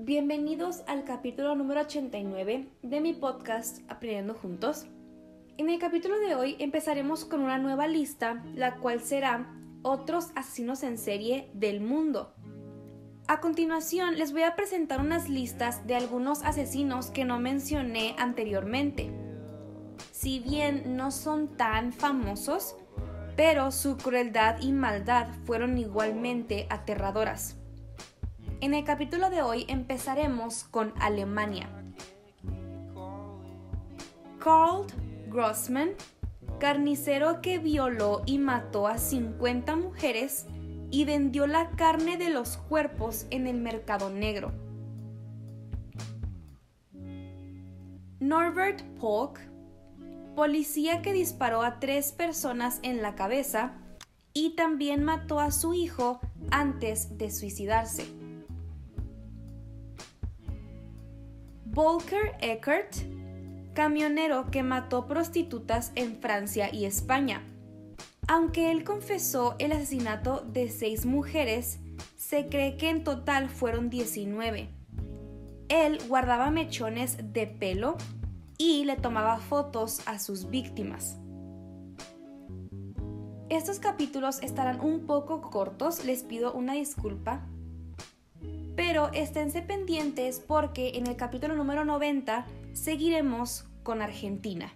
Bienvenidos al capítulo número 89 de mi podcast Aprendiendo Juntos. En el capítulo de hoy empezaremos con una nueva lista, la cual será otros asesinos en serie del mundo. A continuación les voy a presentar unas listas de algunos asesinos que no mencioné anteriormente. Si bien no son tan famosos, pero su crueldad y maldad fueron igualmente aterradoras. En el capítulo de hoy empezaremos con Alemania. Karl Grossman, carnicero que violó y mató a 50 mujeres y vendió la carne de los cuerpos en el mercado negro. Norbert Polk, policía que disparó a tres personas en la cabeza y también mató a su hijo antes de suicidarse. Volker Eckert, camionero que mató prostitutas en Francia y España. Aunque él confesó el asesinato de seis mujeres, se cree que en total fueron 19. Él guardaba mechones de pelo y le tomaba fotos a sus víctimas. Estos capítulos estarán un poco cortos, les pido una disculpa, pero esténse pendientes porque en el capítulo número 90 seguiremos con Argentina.